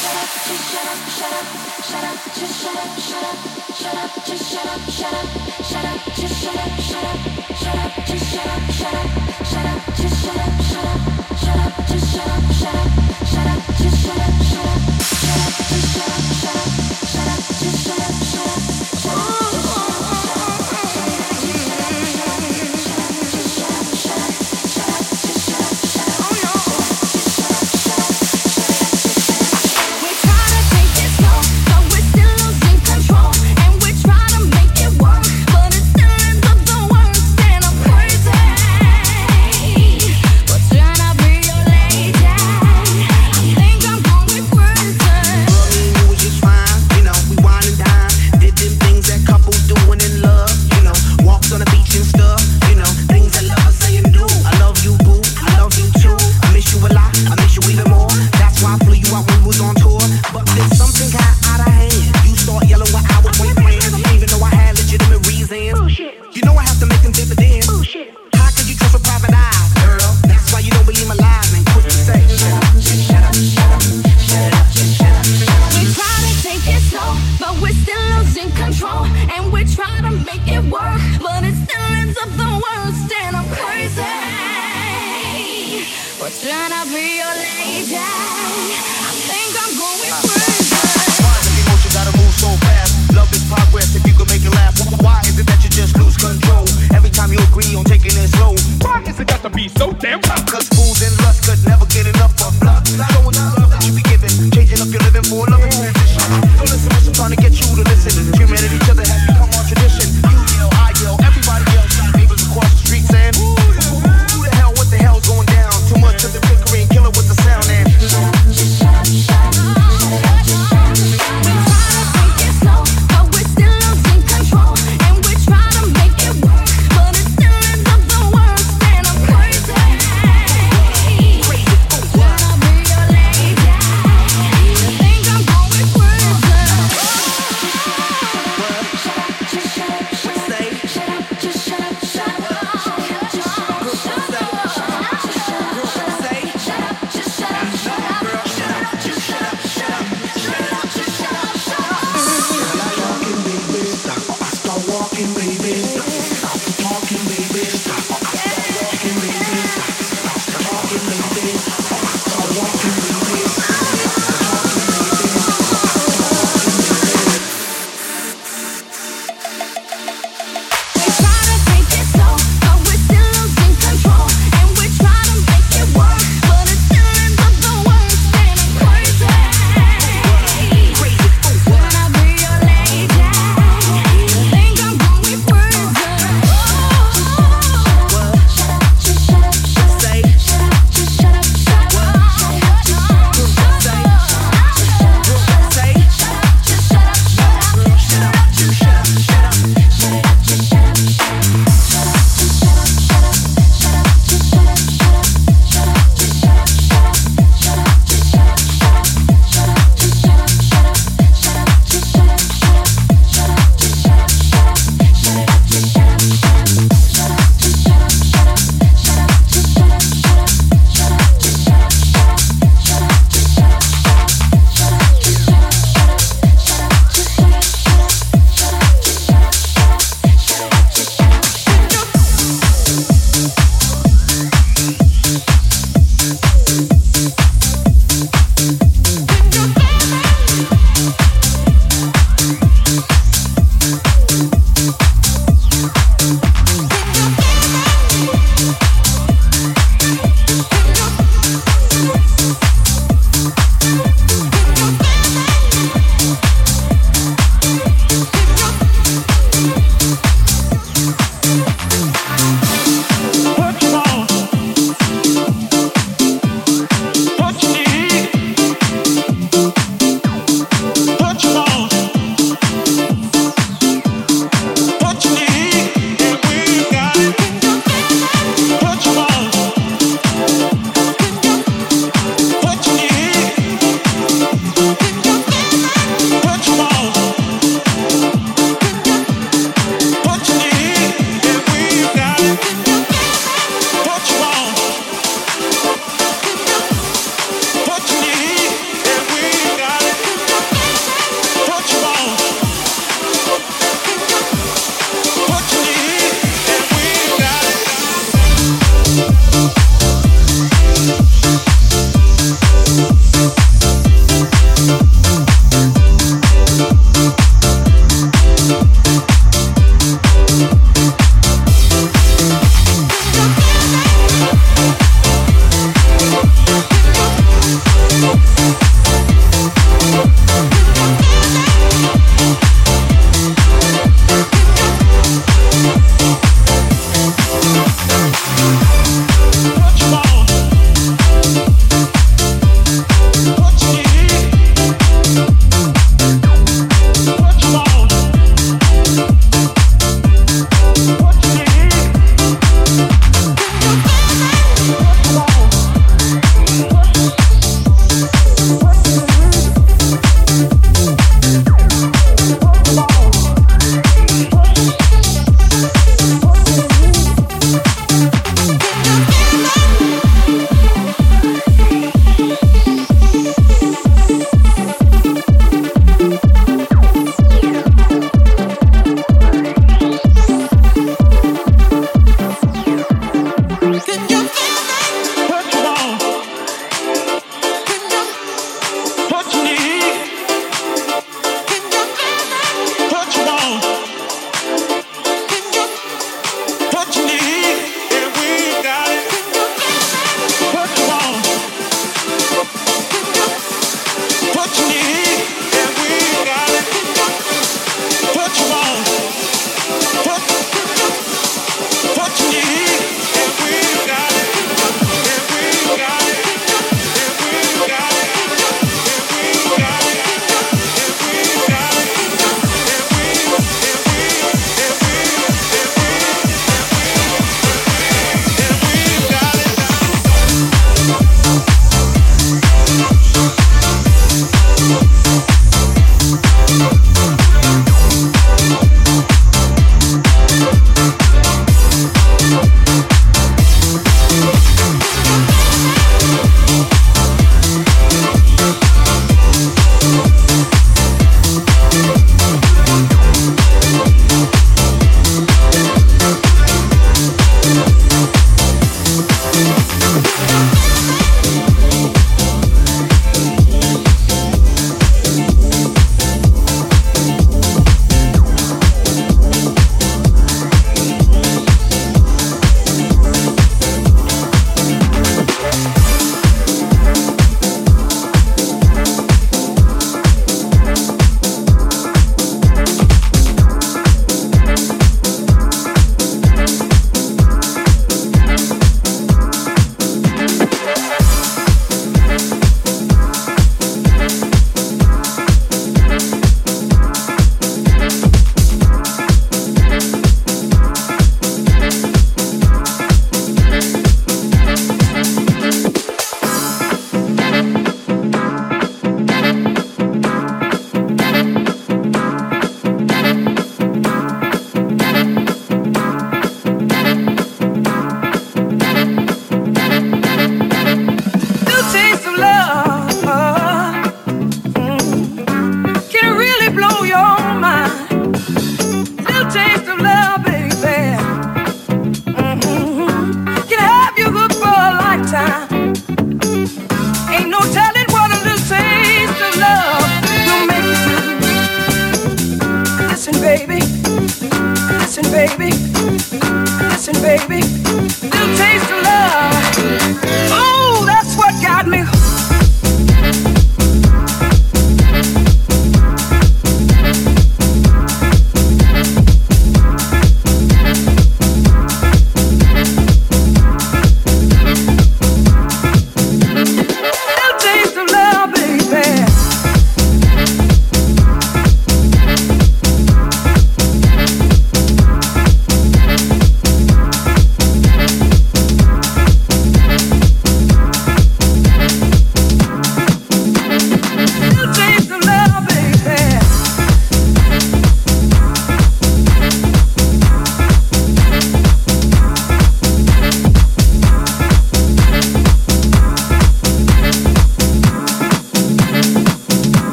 shut up, shut up.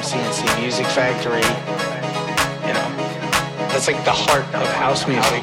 Cole of house Music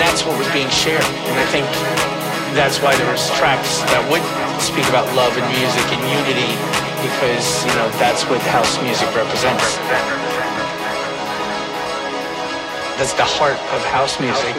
that's what was being shared. And I think that's why there was tracks that would speak about love and music and unity because you know that's what house music. Represents. That's the heart of house music.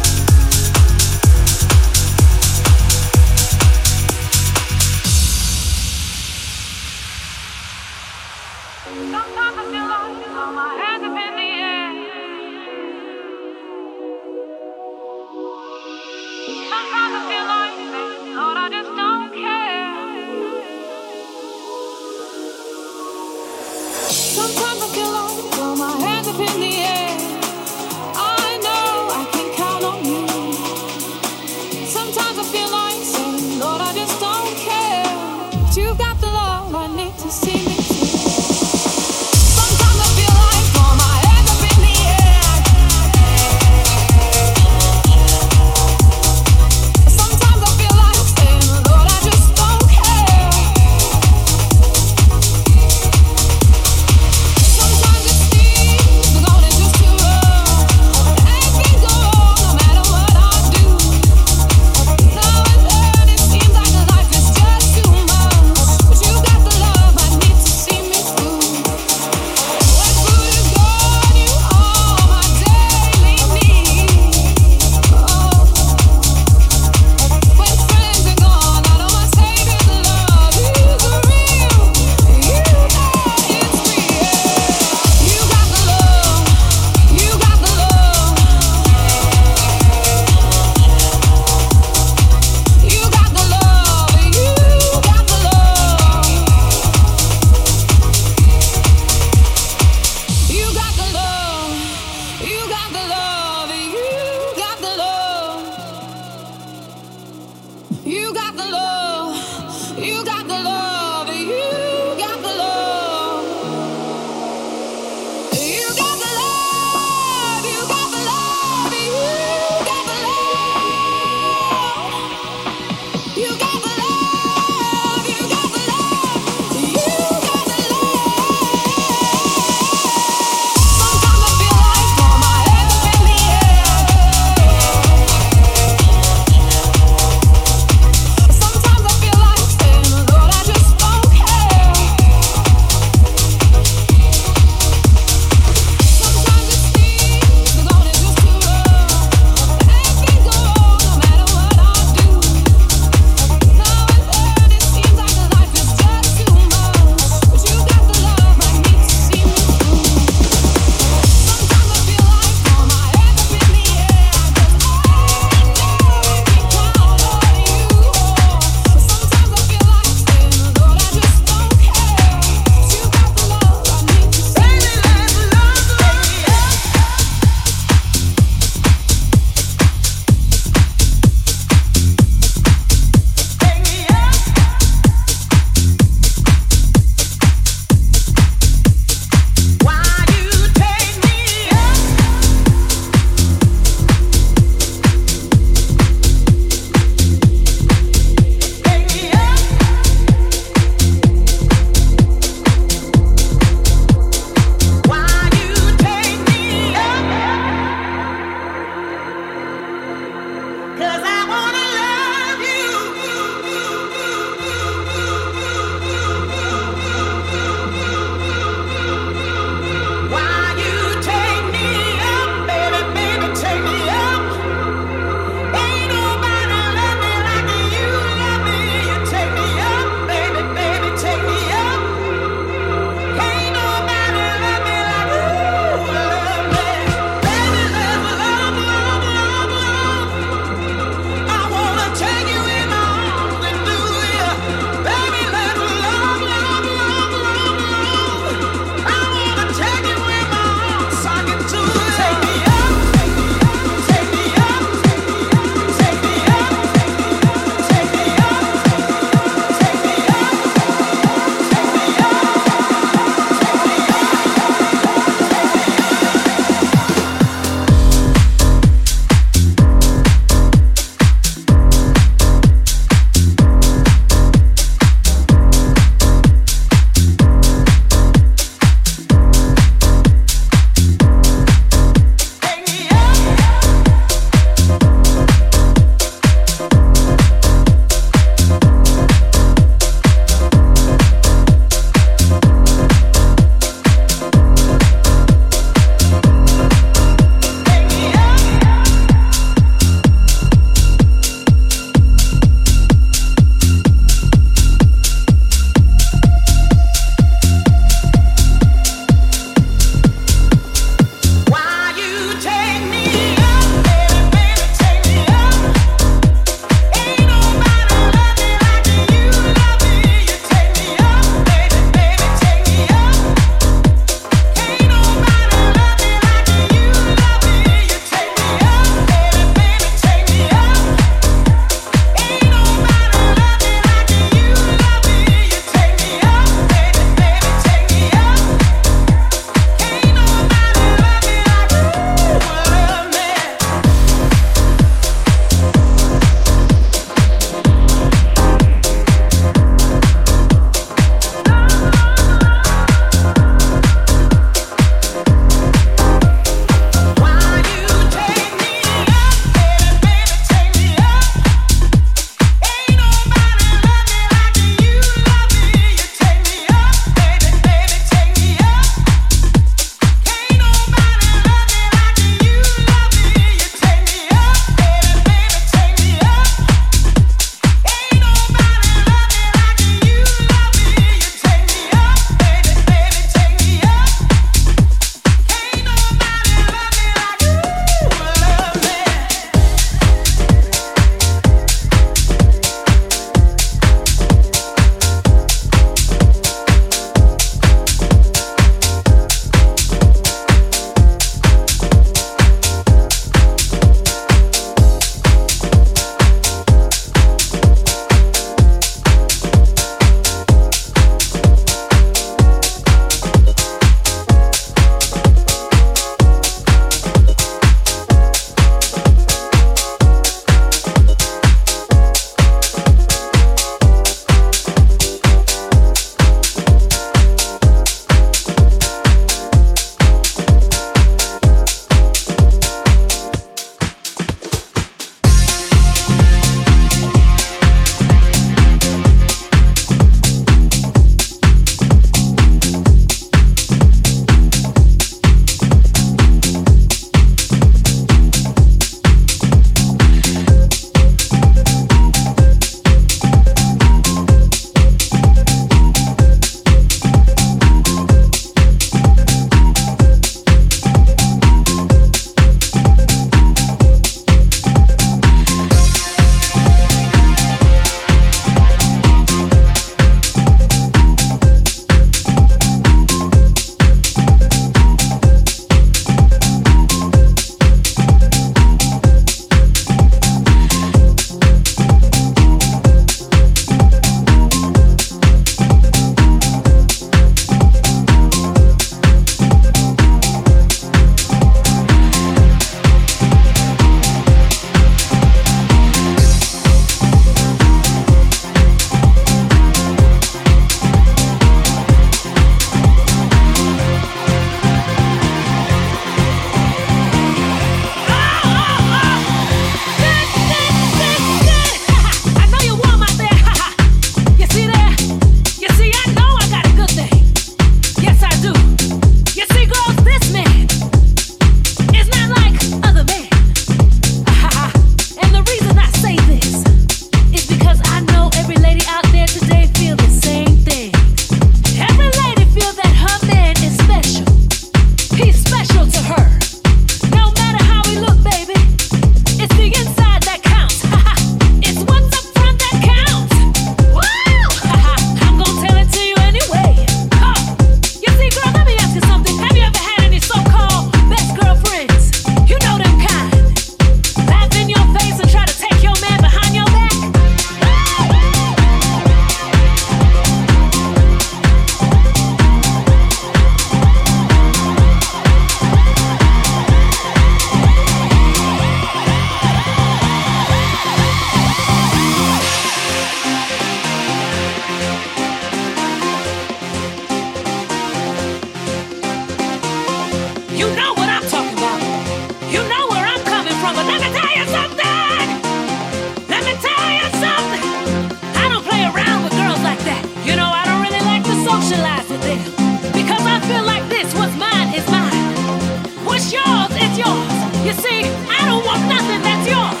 see, I don't want nothing that's yours.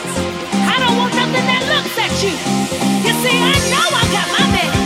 I don't want nothing that looks at you. You see, I know I got my man.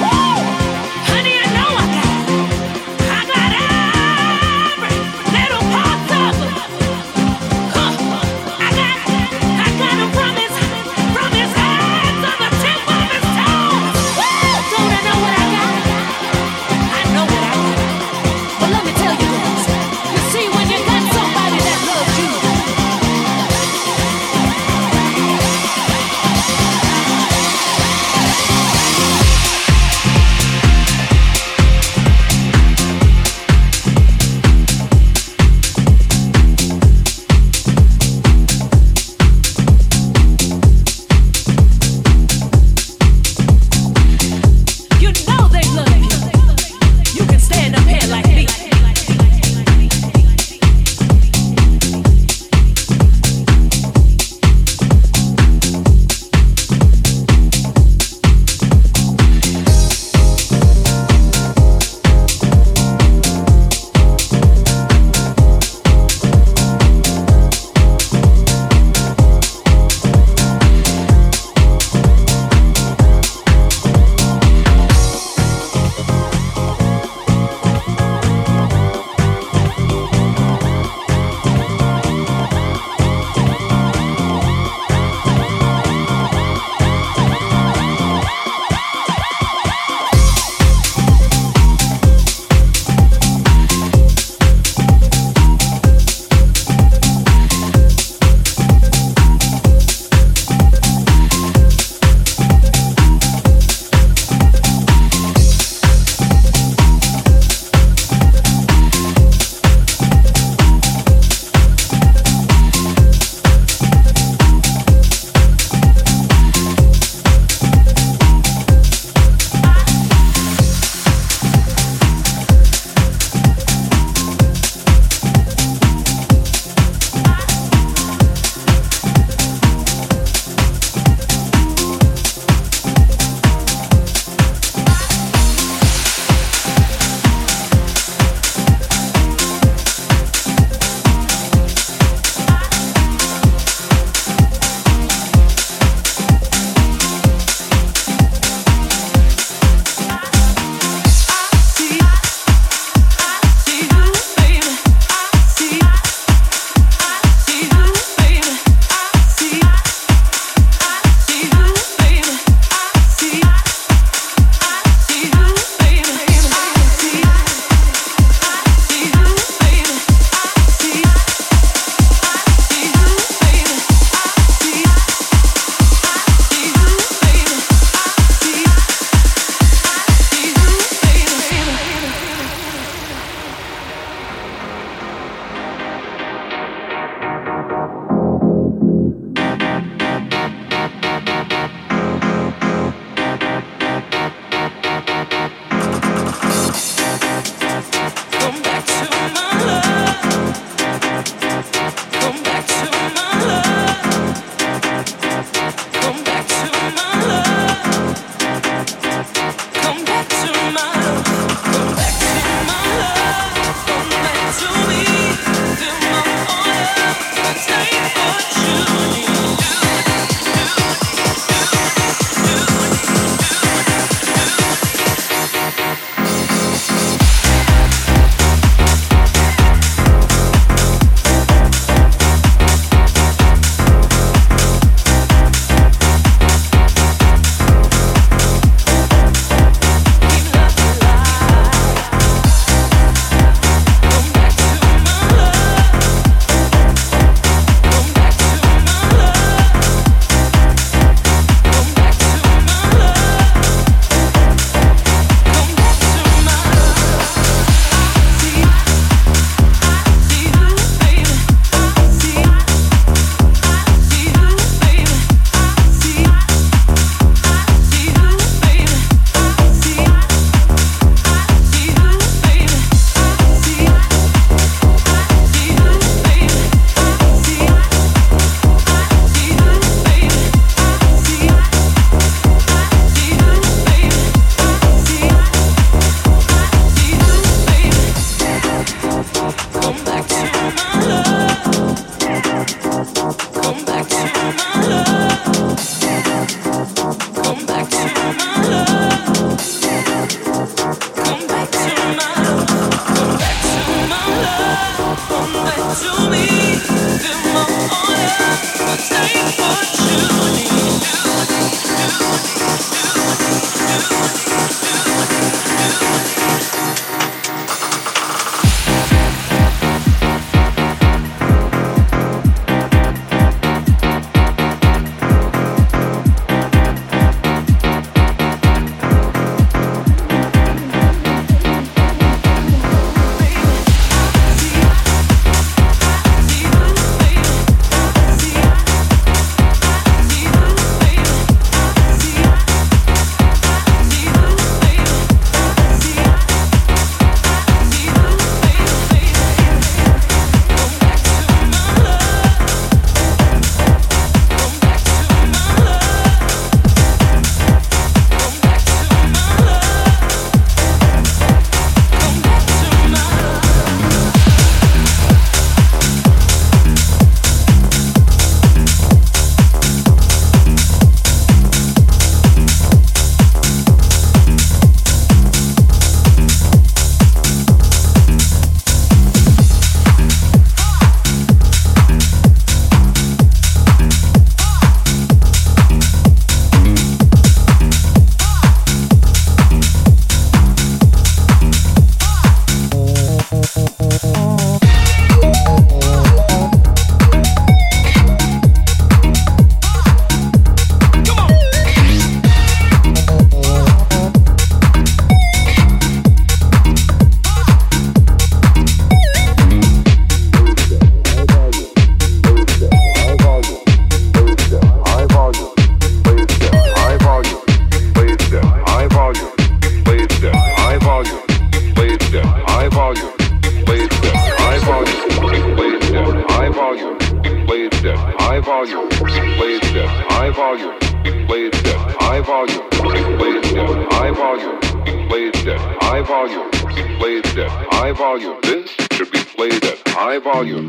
volume, played at high volume, played at high volume, played at high volume, played at high volume, played at high volume, played at high volume. This should be played at high volume.